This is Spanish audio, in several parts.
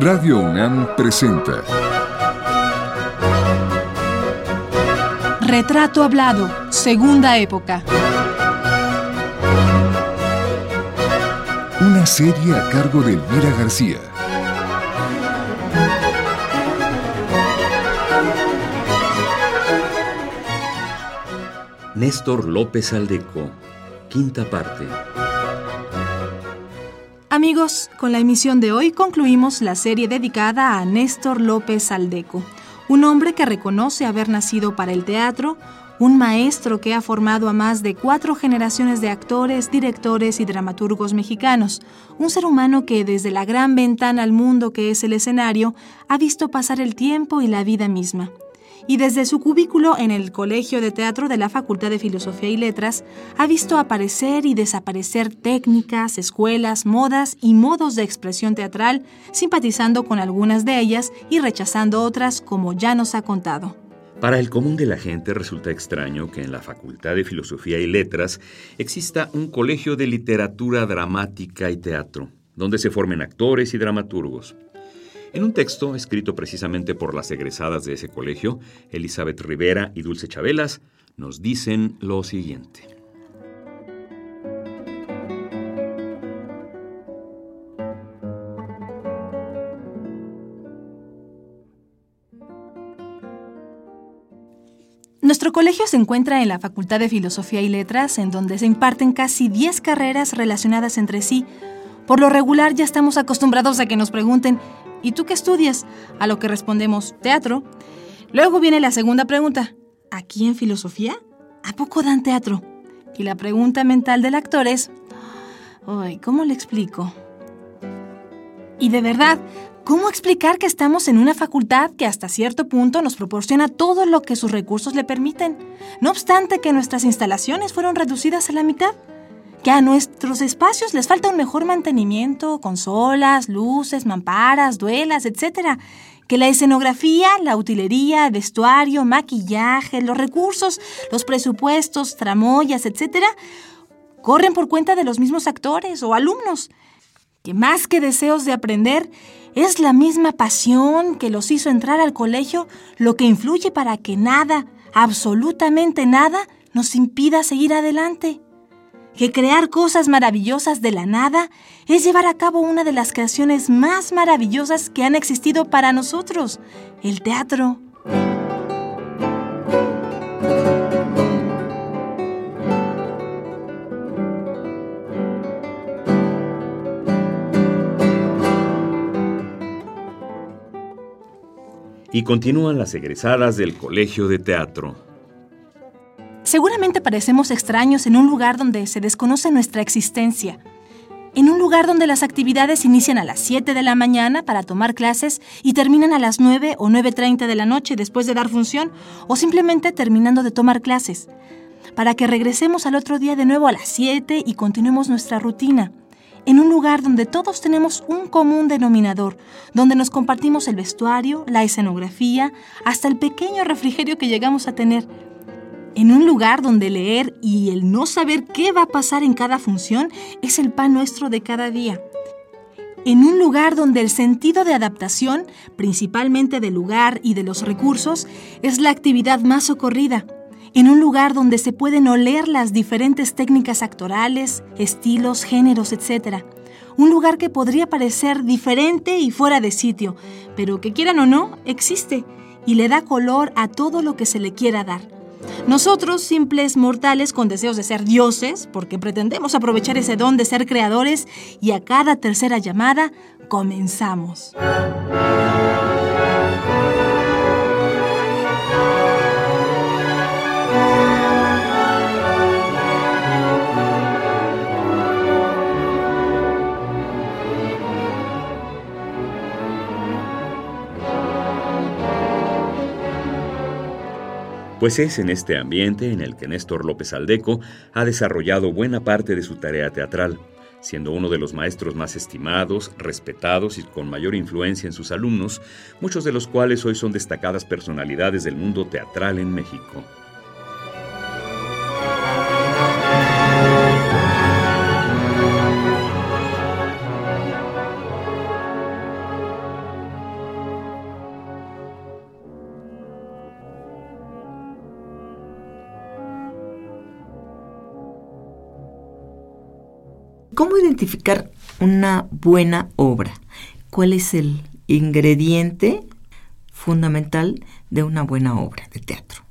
Radio UNAM presenta Retrato Hablado, Segunda Época. Una serie a cargo de Elvira García. Néstor López Aldeco, quinta parte. Amigos, con la emisión de hoy concluimos la serie dedicada a Néstor López Aldeco, un hombre que reconoce haber nacido para el teatro, un maestro que ha formado a más de cuatro generaciones de actores, directores y dramaturgos mexicanos, un ser humano que desde la gran ventana al mundo que es el escenario ha visto pasar el tiempo y la vida misma y desde su cubículo en el Colegio de Teatro de la Facultad de Filosofía y Letras ha visto aparecer y desaparecer técnicas, escuelas, modas y modos de expresión teatral, simpatizando con algunas de ellas y rechazando otras como ya nos ha contado. Para el común de la gente resulta extraño que en la Facultad de Filosofía y Letras exista un colegio de literatura dramática y teatro, donde se formen actores y dramaturgos. En un texto escrito precisamente por las egresadas de ese colegio, Elizabeth Rivera y Dulce Chabelas, nos dicen lo siguiente. Nuestro colegio se encuentra en la Facultad de Filosofía y Letras, en donde se imparten casi 10 carreras relacionadas entre sí. Por lo regular ya estamos acostumbrados a que nos pregunten, ¿Y tú qué estudias? A lo que respondemos, teatro. Luego viene la segunda pregunta. ¿Aquí en filosofía? ¿A poco dan teatro? Y la pregunta mental del actor es, ay, ¿cómo le explico? Y de verdad, ¿cómo explicar que estamos en una facultad que hasta cierto punto nos proporciona todo lo que sus recursos le permiten, no obstante que nuestras instalaciones fueron reducidas a la mitad? Que a nuestros espacios les falta un mejor mantenimiento, consolas, luces, mamparas, duelas, etc. Que la escenografía, la utilería, vestuario, maquillaje, los recursos, los presupuestos, tramoyas, etc. corren por cuenta de los mismos actores o alumnos. Que más que deseos de aprender, es la misma pasión que los hizo entrar al colegio lo que influye para que nada, absolutamente nada, nos impida seguir adelante que crear cosas maravillosas de la nada es llevar a cabo una de las creaciones más maravillosas que han existido para nosotros, el teatro. Y continúan las egresadas del Colegio de Teatro. Seguramente parecemos extraños en un lugar donde se desconoce nuestra existencia. En un lugar donde las actividades inician a las 7 de la mañana para tomar clases y terminan a las 9 o 9.30 de la noche después de dar función o simplemente terminando de tomar clases. Para que regresemos al otro día de nuevo a las 7 y continuemos nuestra rutina. En un lugar donde todos tenemos un común denominador, donde nos compartimos el vestuario, la escenografía, hasta el pequeño refrigerio que llegamos a tener en un lugar donde leer y el no saber qué va a pasar en cada función es el pan nuestro de cada día. En un lugar donde el sentido de adaptación, principalmente del lugar y de los recursos, es la actividad más socorrida. En un lugar donde se pueden oler las diferentes técnicas actorales, estilos, géneros, etc. Un lugar que podría parecer diferente y fuera de sitio, pero que quieran o no, existe y le da color a todo lo que se le quiera dar. Nosotros, simples mortales con deseos de ser dioses, porque pretendemos aprovechar ese don de ser creadores, y a cada tercera llamada, comenzamos. Pues es en este ambiente en el que Néstor López Aldeco ha desarrollado buena parte de su tarea teatral, siendo uno de los maestros más estimados, respetados y con mayor influencia en sus alumnos, muchos de los cuales hoy son destacadas personalidades del mundo teatral en México. Identificar una buena obra? ¿Cuál es el ingrediente fundamental de una buena obra de teatro?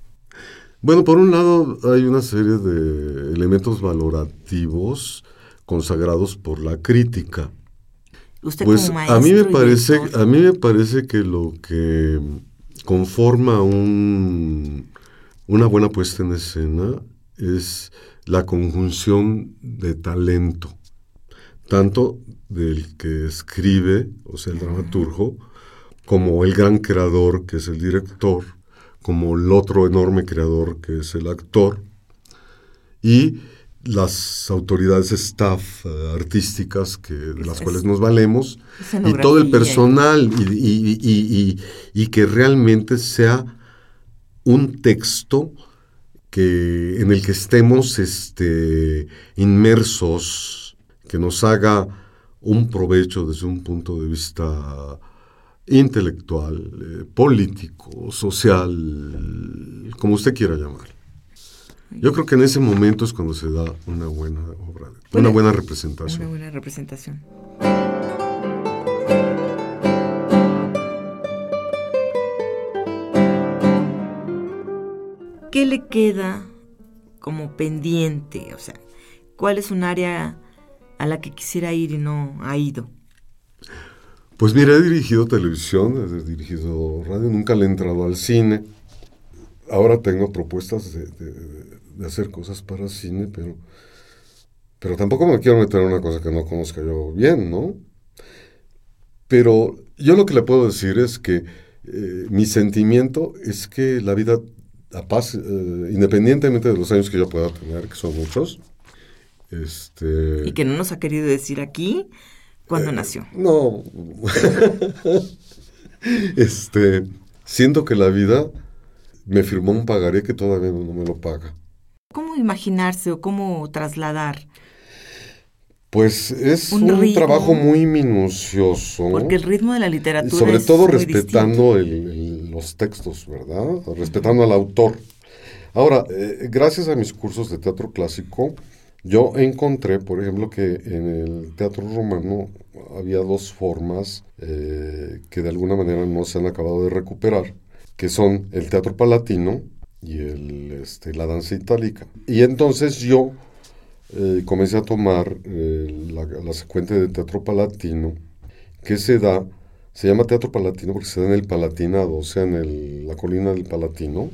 Bueno, por un lado hay una serie de elementos valorativos consagrados por la crítica. Usted pues como maestro a mí me parece, director, a mí me parece que lo que conforma un, una buena puesta en escena es la conjunción de talento, tanto del que escribe, o sea, el dramaturgo, como el gran creador, que es el director, como el otro enorme creador, que es el actor, y las autoridades staff eh, artísticas que, de las Es- cuales nos valemos, y todo el personal, y, y- y- y- y que realmente sea un texto que, en el que estemos este, inmersos, que nos haga un provecho desde un punto de vista intelectual, eh, político, social, como usted quiera llamar. Yo creo que en ese momento es cuando se da una buena obra, una buena Una representación. buena representación. ¿Qué le queda como pendiente? O sea, ¿cuál es un área a la que quisiera ir y no ha ido? Pues mira, he dirigido televisión, he dirigido radio, nunca le he entrado al cine. Ahora tengo propuestas de, hacer cosas para cine, pero, pero tampoco me quiero meter en una cosa que no conozca yo bien, ¿no? Pero yo lo que le puedo decir es que eh, mi sentimiento es que la vida, a eh, independientemente de los años que yo pueda tener, que son muchos, este... Y que no nos ha querido decir aquí cuándo nació. No. este, siento que la vida me firmó un pagaré que todavía no me lo paga. ¿Cómo imaginarse o cómo trasladar? Pues es Un trabajo muy minucioso. Porque el ritmo de la literatura sobre es todo muy respetando el- el- los textos, ¿verdad? Respetando al autor. Ahora, eh, gracias a mis cursos de teatro clásico, yo encontré, por ejemplo, que en el teatro romano había dos formas eh, que de alguna manera no se han acabado de recuperar, que son el teatro palatino y el, este, la danza itálica. Y entonces yo eh, comencé a tomar eh, la, secuencia de teatro palatino que se da, se llama teatro palatino porque se da en el Palatinado, o sea, en la colina del Palatino,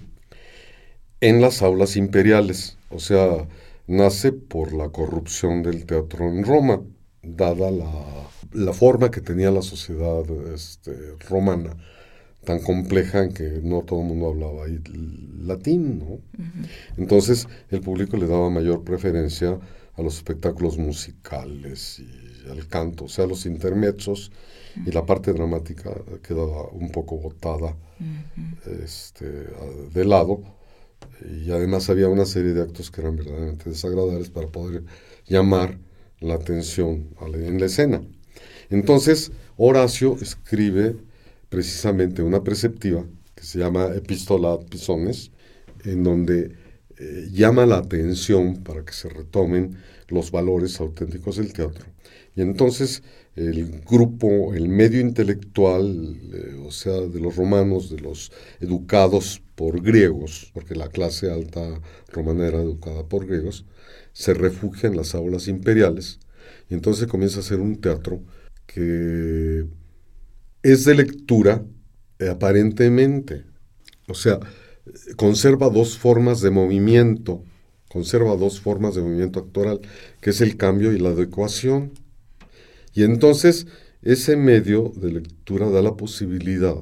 en las aulas imperiales, o sea, nace por la corrupción del teatro en Roma, dada la, la forma que tenía la sociedad este, romana, tan compleja en que no todo el mundo hablaba ahí latín, ¿no? Entonces el público le daba mayor preferencia a los espectáculos musicales y al canto, o sea, los intermezos y la parte dramática quedaba un poco botada este, de lado. Y además había una serie de actos que eran verdaderamente desagradables para poder llamar la atención a en la escena. Entonces, Horacio escribe precisamente una preceptiva que se llama Epístola ad Pisones, en donde eh, llama la atención para que se retomen los valores auténticos del teatro. Y entonces el grupo, el medio intelectual, eh, o sea, de los romanos, de los educados por griegos, porque la clase alta romana era educada por griegos, se refugia en las aulas imperiales y entonces comienza a ser un teatro que es de lectura eh, aparentemente. O sea, conserva dos formas de movimiento, conserva dos formas de movimiento actoral, que es el cambio y la adecuación. Y entonces ese medio de lectura da la posibilidad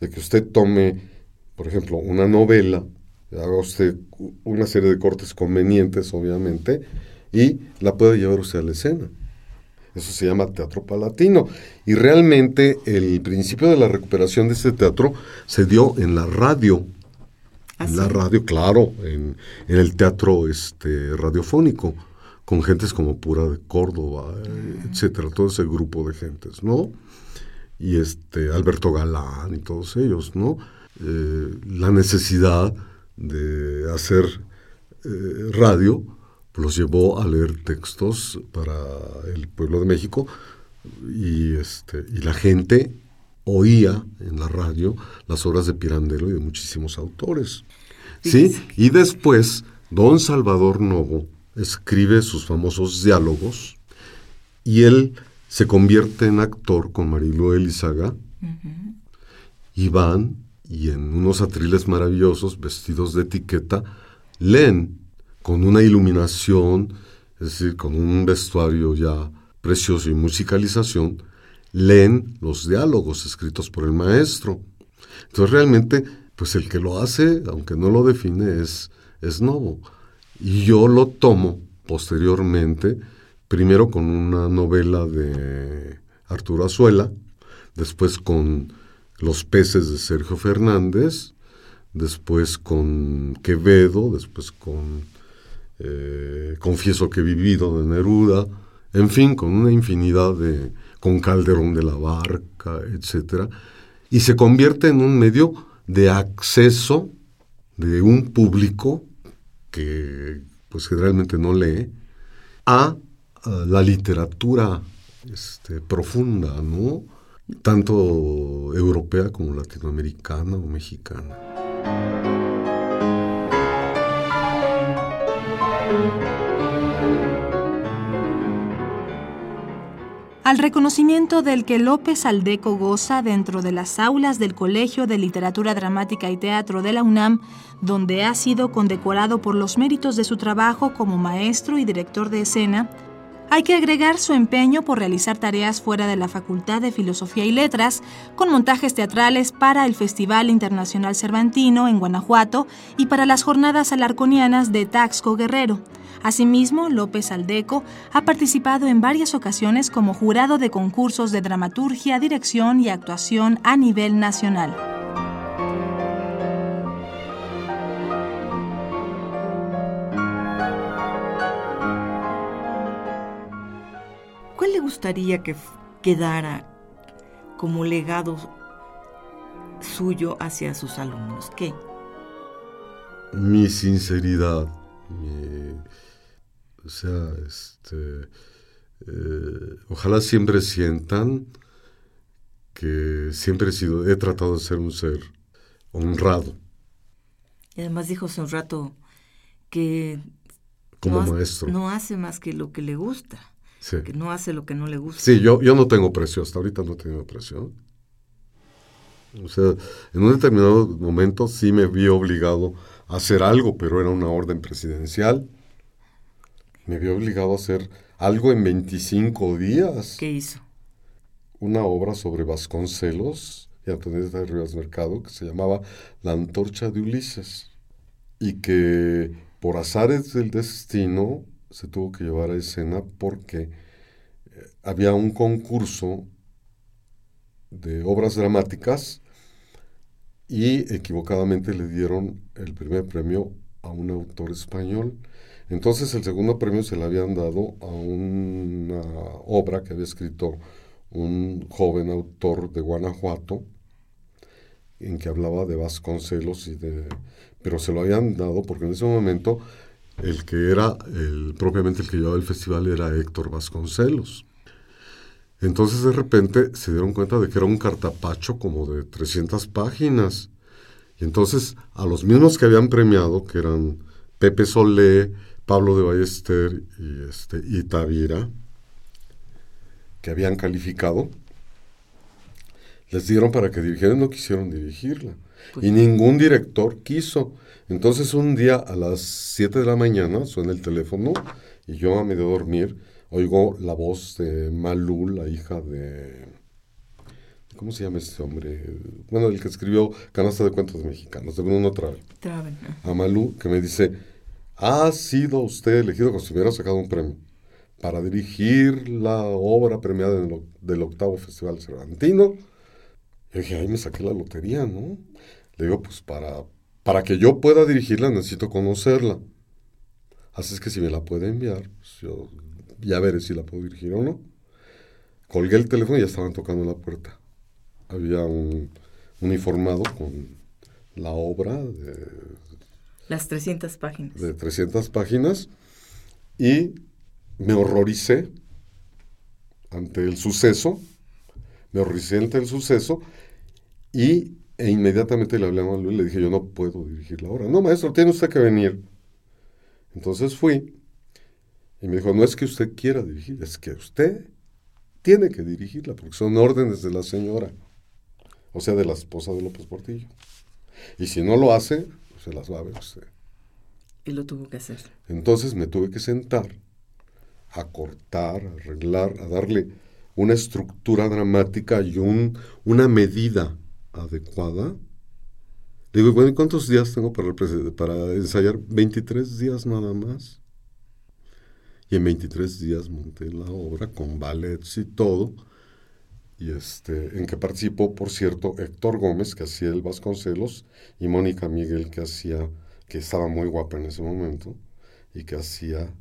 de que usted tome, por ejemplo, una novela, haga usted una serie de cortes convenientes, obviamente, y la pueda llevar usted a la escena. Eso se llama teatro palatino. Y realmente el principio de la recuperación de este teatro se dio en la radio. ¿Ah, En la sí? radio, claro, en, en el teatro este, radiofónico, con gentes como Pura de Córdoba, eh, etcétera, todo ese grupo de gentes, ¿no? Y este, Alberto Galán y todos ellos, ¿no? Eh, la necesidad de hacer eh, radio los llevó a leer textos para el pueblo de México y, este, y la gente oía en la radio las obras de Pirandello y de muchísimos autores. ¿sí? Y después, don Salvador Novo escribe sus famosos diálogos y él se convierte en actor con Marilu Elizaga y van y en unos atriles maravillosos, vestidos de etiqueta, leen con una iluminación, es decir, con un vestuario ya precioso y musicalización, leen los diálogos escritos por el maestro. Entonces realmente, pues el que lo hace, aunque no lo define, es, es Novo. Y yo lo tomo posteriormente, primero con una novela de Arturo Azuela, después con Los peces de Sergio Fernández, después con Quevedo, después con eh, Confieso que he vivido de Neruda, en fin, con una infinidad de, con Calderón de la Barca, etc. Y se convierte en un medio de acceso de un público que pues generalmente no lee a, la literatura este, profunda. Tanto europea como latinoamericana o mexicana. Al reconocimiento del que López Aldeco goza dentro de las aulas del Colegio de Literatura Dramática y Teatro de la UNAM, donde ha sido condecorado por los méritos de su trabajo como maestro y director de escena, hay que agregar su empeño por realizar tareas fuera de la Facultad de Filosofía y Letras, con montajes teatrales para el Festival Internacional Cervantino en Guanajuato y para las jornadas alarconianas de Taxco Guerrero. Asimismo, López Aldeco ha participado en varias ocasiones como jurado de concursos de dramaturgia, dirección y actuación a nivel nacional. Gustaría que quedara como legado suyo hacia sus alumnos? ¿Qué? Mi sinceridad, o sea, este, eh, ojalá siempre sientan que siempre he sido, he tratado de ser un ser honrado. Y además dijo hace un rato que como no, maestro. no hace más que lo que le gusta. Que no hace lo que no le gusta. Sí, yo, yo no tengo presión, hasta ahorita no he tenido presión. O sea, en un determinado momento sí me vi obligado a hacer algo, pero era una orden presidencial. Me vi obligado a hacer algo en 25 días. ¿Qué hizo? Una obra sobre Vasconcelos y Antonieta de Rivas Mercado que se llamaba La antorcha de Ulises y que por azares del destino se tuvo que llevar a escena porque eh, había un concurso de obras dramáticas y equivocadamente le dieron el primer premio a un autor español. Entonces el segundo premio se le habían dado a una obra que había escrito un joven autor de Guanajuato, en que hablaba de Vasconcelos y de... Pero se lo habían dado porque en ese momento el que era el, propiamente el que llevaba el festival era Héctor Vasconcelos. Entonces de repente se dieron cuenta de que era un cartapacho como de 300 páginas. Y entonces a los mismos que habían premiado, que eran Pepe Solé, Pablo de Ballester y, este, y Tavira, que habían calificado, les dieron para que dirigieran, no quisieron dirigirla. Pues y ningún director quiso. Entonces un día a las 7 de la mañana suena el teléfono y yo a medio dormir oigo la voz de Malú, la hija de... ¿Cómo se llama este hombre? Bueno, el que escribió Canasta de Cuentos Mexicanos, de Bruno Traven. Traven. A Malú, que me dice, ha sido usted elegido como si hubiera sacado un premio para dirigir la obra premiada del octavo Festival Cervantino. Y dije, ahí me saqué la lotería, ¿no? Le digo, pues para, para que yo pueda dirigirla necesito conocerla. Así es que si me la puede enviar, pues yo ya veré si la puedo dirigir o no. Colgué el teléfono y ya estaban tocando la puerta. Había un uniformado con la obra de... Las 300 páginas. De 300 páginas. y me horroricé ante el suceso, me horroricé ante el suceso y e inmediatamente le hablé a y le dije, yo no puedo dirigir la obra. No, maestro, tiene usted que venir. Entonces fui y me dijo, no es que usted quiera dirigir, es que usted tiene que dirigirla, porque son órdenes de la señora, o sea, de la esposa de López Portillo. Y si no lo hace, se las va a ver usted. Y lo tuvo que hacer. Entonces me tuve que sentar a cortar, a arreglar, a darle una estructura dramática y un, una medida adecuada. digo, bueno, ¿cuántos días tengo para, para ensayar? 23 días nada más. Y en 23 días monté la obra con ballets y todo. Y este, en que participó, por cierto, Héctor Gómez, que hacía el Vasconcelos, y Mónica Miguel, que hacía, que estaba muy guapa en ese momento, y que hacía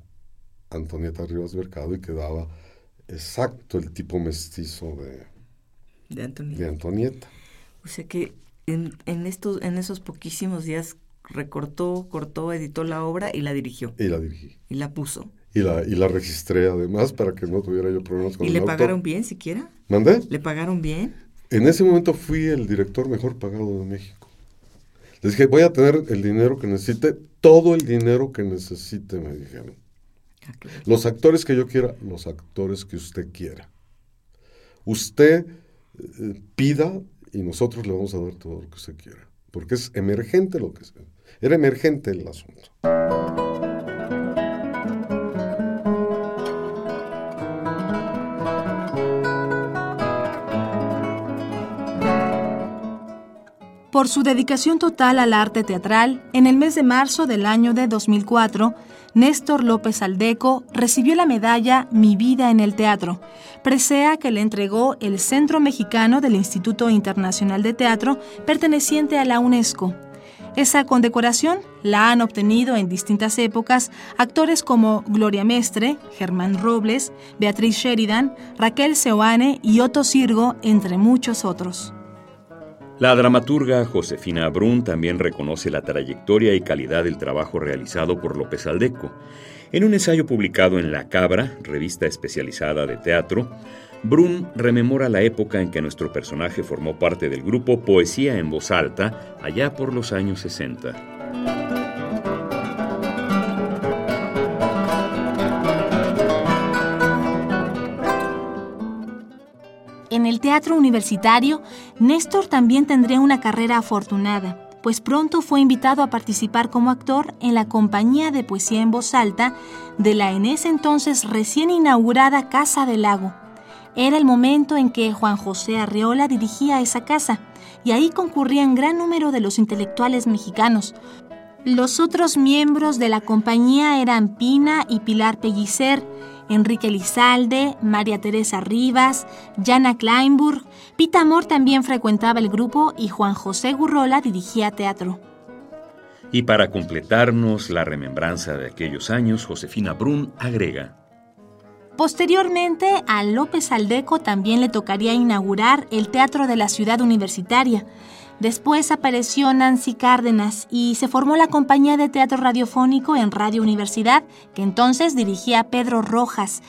Antonieta Rivas Mercado y que daba exacto el tipo mestizo de, de, Antonieta. de Antonieta. O sea que en, en, estos, en esos poquísimos días recortó, cortó, editó la obra y la dirigió. Y la dirigí. Y la puso. Y la, y la registré además para que no tuviera yo problemas con ¿Y el le autor. pagaron bien siquiera? ¿Mandé? ¿Le pagaron bien? En ese momento fui el director mejor pagado de México. Les dije, voy a tener el dinero que necesite, todo el dinero que necesite, me dijeron. Ah. Los actores que yo quiera, los actores que usted quiera. Usted eh, pida y nosotros le vamos a dar todo lo que usted quiera. Porque es emergente lo que sea. Era emergente el asunto. Por su dedicación total al arte teatral, en el mes de marzo del año de 2004, Néstor López Aldeco recibió la medalla Mi vida en el teatro, presea que le entregó el Centro Mexicano del Instituto Internacional de Teatro, perteneciente a la UNESCO. Esa condecoración la han obtenido en distintas épocas actores como Gloria Mestre, Germán Robles, Beatriz Sheridan, Raquel Seoane y Otto Sirgo, entre muchos otros. La dramaturga Josefina Brun también reconoce la trayectoria y calidad del trabajo realizado por López Aldeco. En un ensayo publicado en La Cabra, revista especializada de teatro, Brun rememora la época en que nuestro personaje formó parte del grupo Poesía en Voz Alta, allá por los años 60. Teatro universitario, Néstor también tendría una carrera afortunada, pues pronto fue invitado a participar como actor en la compañía de poesía en voz alta de la en ese entonces recién inaugurada Casa del Lago. Era el momento en que Juan José Arreola dirigía esa casa, y ahí concurrían gran número de los intelectuales mexicanos. Los otros miembros de la compañía eran Pina y Pilar Pellicer, Enrique Lizalde, María Teresa Rivas, Jana Kleinburg, Pita Amor también frecuentaba el grupo y Juan José Gurrola dirigía teatro. Y para completarnos la remembranza de aquellos años, Josefina Brun agrega. Posteriormente, a López Aldeco también le tocaría inaugurar el Teatro de la Ciudad Universitaria. Después apareció Nancy Cárdenas y se formó la compañía de teatro radiofónico en Radio Universidad, que entonces dirigía Pedro Rojas.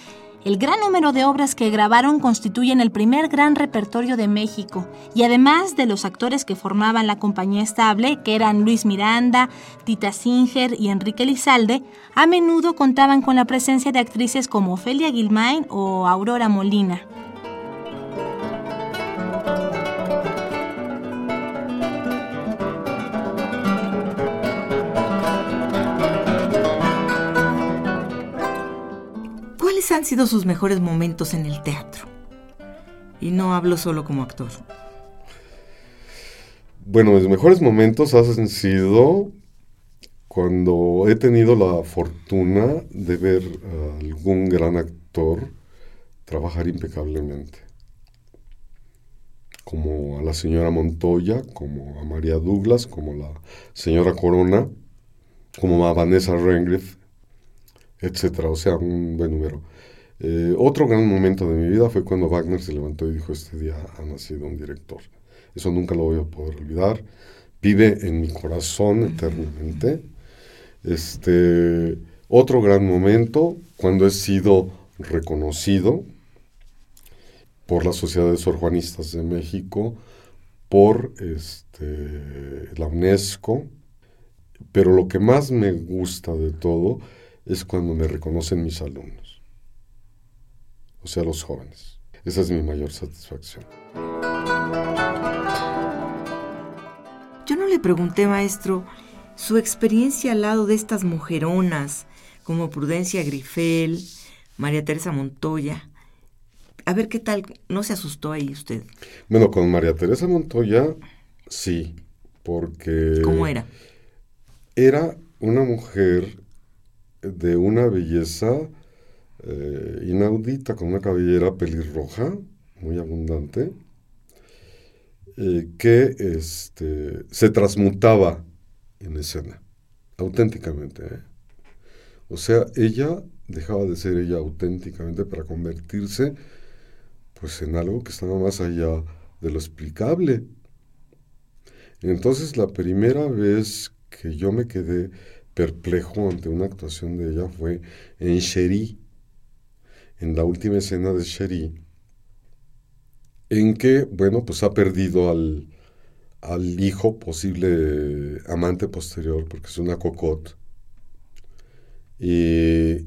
El gran número de obras que grabaron constituyen el primer gran repertorio de México, y además de los actores que formaban la compañía estable, que eran Luis Miranda, Tita Singer y Enrique Lizalde, a menudo contaban con la presencia de actrices como Ofelia Guilmain o Aurora Molina. ¿Cuáles han sido sus mejores momentos en el teatro? Y no hablo solo como actor. Bueno, mis mejores momentos han sido cuando he tenido la fortuna de ver a algún gran actor trabajar impecablemente. Como a la señora Montoya, como a María Douglas, como la señora Corona, como a Vanessa Rengriff, etcétera. O sea, un buen número. Eh, otro gran momento de mi vida fue cuando Wagner se levantó y dijo, este día ha nacido un director. Eso nunca lo voy a poder olvidar. Vive en mi corazón eternamente. Este, Otro gran momento, cuando he sido reconocido por la Sociedad de Sorjuanistas de México, por este, la UNESCO, pero lo que más me gusta de todo es cuando me reconocen mis alumnos, o sea, los jóvenes. Esa es mi mayor satisfacción. Yo no le pregunté, maestro, su experiencia al lado de estas mujeronas como Prudencia Grifel, María Teresa Montoya. A ver qué tal, ¿no se asustó ahí usted? Bueno, con María Teresa Montoya, sí, porque... ¿Cómo era? Era una mujer de una belleza eh, inaudita, con una cabellera pelirroja, muy abundante, eh, que este, se transmutaba en escena, auténticamente. ¿eh? O sea, ella dejaba de ser ella auténticamente para convertirse pues en algo que estaba más allá de lo explicable. Entonces la primera vez que yo me quedé perplejo ante una actuación de ella fue en Sherry, en la última escena de Sherry, en que, bueno, pues ha perdido al, al hijo, posible amante posterior, porque es una cocotte, y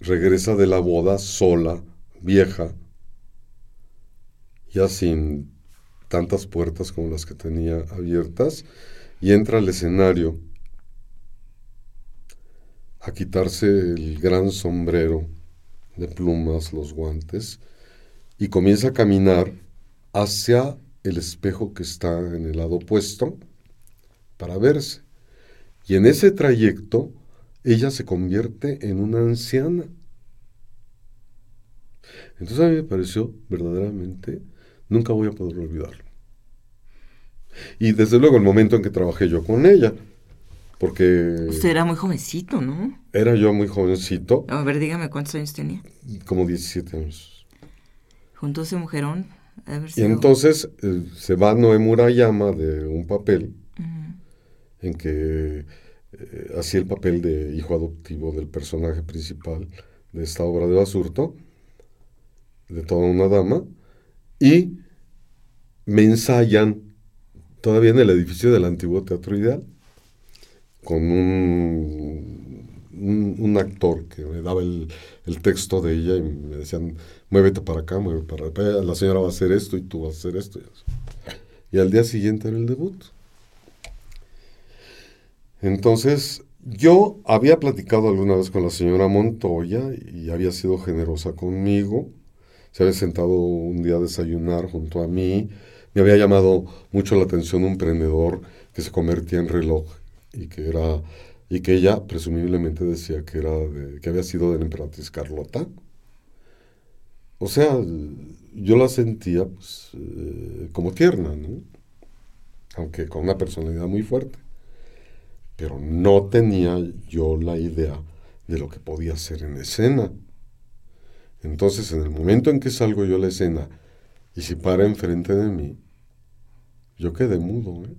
regresa de la boda sola, vieja, ya sin tantas puertas como las que tenía abiertas, y entra al escenario a quitarse el gran sombrero de plumas, los guantes, y comienza a caminar hacia el espejo que está en el lado opuesto para verse. Y en ese trayecto ella se convierte en una anciana. Entonces a mí me pareció verdaderamente, nunca voy a poder olvidarlo. Y desde luego el momento en que trabajé yo con ella, porque... Usted era muy jovencito, ¿no? Era yo muy jovencito. A ver, dígame cuántos años tenía. Como 17 años. Junto a ese mujerón. Y entonces eh, se va Noé Murayama de un papel en que eh, hacía el papel de hijo adoptivo del personaje principal de esta obra de Basurto, de toda una dama, y me ensayan todavía en el edificio del antiguo Teatro Ideal con un, un, actor que me daba el, texto de ella y me decían, muévete para acá, muévete para acá, la señora va a hacer esto y tú vas a hacer esto. Y, al día siguiente era el debut. Entonces, yo había platicado alguna vez con la señora Montoya y había sido generosa conmigo. Se había sentado un día a desayunar junto a mí. Me había llamado mucho la atención un prendedor que se convertía en reloj y que era y que ella presumiblemente decía que era que había sido de la emperatriz Carlota. O sea, yo la sentía pues, eh, como tierna, aunque con una personalidad muy fuerte. Pero no tenía yo la idea de lo que podía ser en escena. Entonces, en el momento en que salgo yo a la escena y se para enfrente de mí, yo quedé mudo. ¿eh?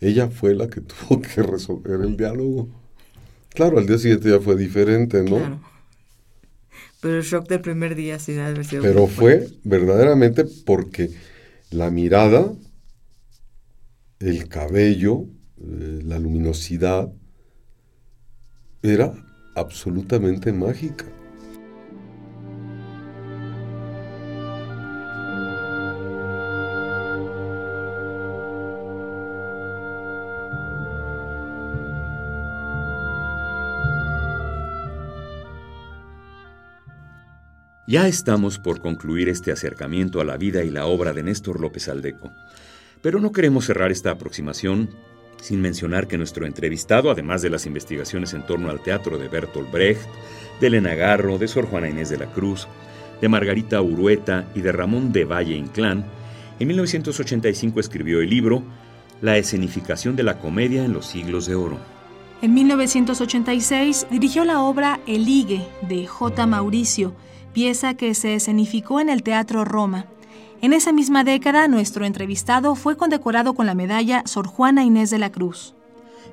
Ella fue la que tuvo que resolver el diálogo. Claro, al día siguiente ya fue diferente, ¿no? Claro. Pero el shock del primer día sin haber sido. Pero fue verdaderamente porque la mirada, el cabello, eh, la luminosidad, era absolutamente mágica. Ya estamos por concluir este acercamiento a la vida y la obra de Néstor López Aldeco. Pero no queremos cerrar esta aproximación sin mencionar que nuestro entrevistado, además de las investigaciones en torno al teatro de Bertolt Brecht, de Elena Garro, de Sor Juana Inés de la Cruz, de Margarita Urueta y de Ramón de Valle Inclán, en 1985 escribió el libro La escenificación de la comedia en los siglos de oro. En 1986 dirigió la obra El Ligue de J. Mauricio, pieza que se escenificó en el Teatro Roma. En esa misma década, nuestro entrevistado fue condecorado con la medalla Sor Juana Inés de la Cruz.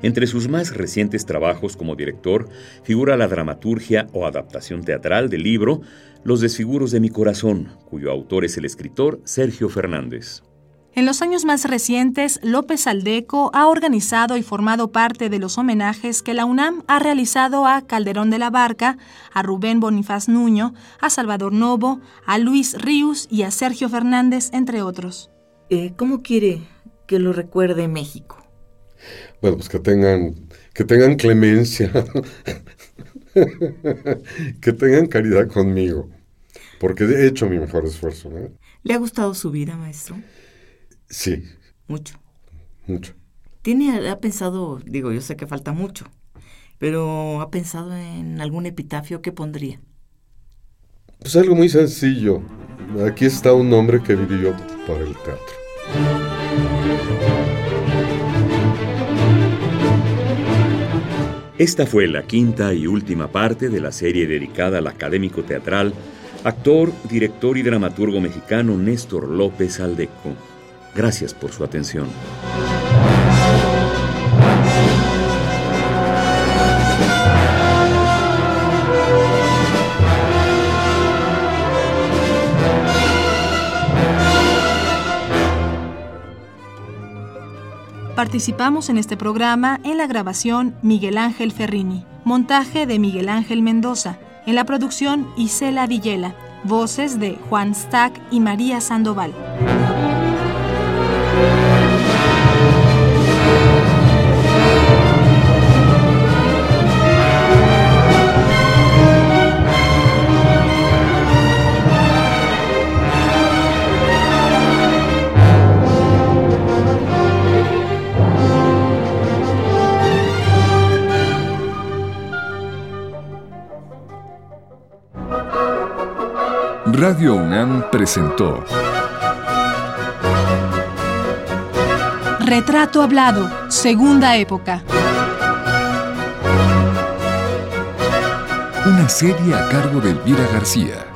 Entre sus más recientes trabajos como director figura la dramaturgia o adaptación teatral del libro Los desfiguros de mi corazón, cuyo autor es el escritor Sergio Fernández. En los años más recientes, López Aldeco ha organizado y formado parte de los homenajes que la UNAM ha realizado a Calderón de la Barca, a Rubén Bonifaz Nuño, a Salvador Novo, a Luis Ríos y a Sergio Fernández, entre otros. Eh, ¿Cómo quiere que lo recuerde México? Bueno, pues que tengan, que tengan clemencia, que tengan caridad conmigo, porque he hecho mi mejor esfuerzo. ¿Le ha gustado su vida, maestro? Sí. Mucho. Mucho. ¿Tiene, ha pensado, digo, yo sé que falta mucho, pero ha pensado en algún epitafio que pondría? Pues algo muy sencillo. Aquí está un hombre que vivió para el teatro. Esta fue la quinta y última parte de la serie dedicada al académico teatral, actor, director y dramaturgo mexicano Néstor López Aldeco. Gracias por su atención. Participamos en este programa en la grabación Miguel Ángel Ferrini, montaje de Miguel Ángel Mendoza, en la producción Isela Villela, voces de Juan Stack y María Sandoval. Radio UNAM presentó Retrato Hablado, Segunda Época. Una serie a cargo de Elvira García.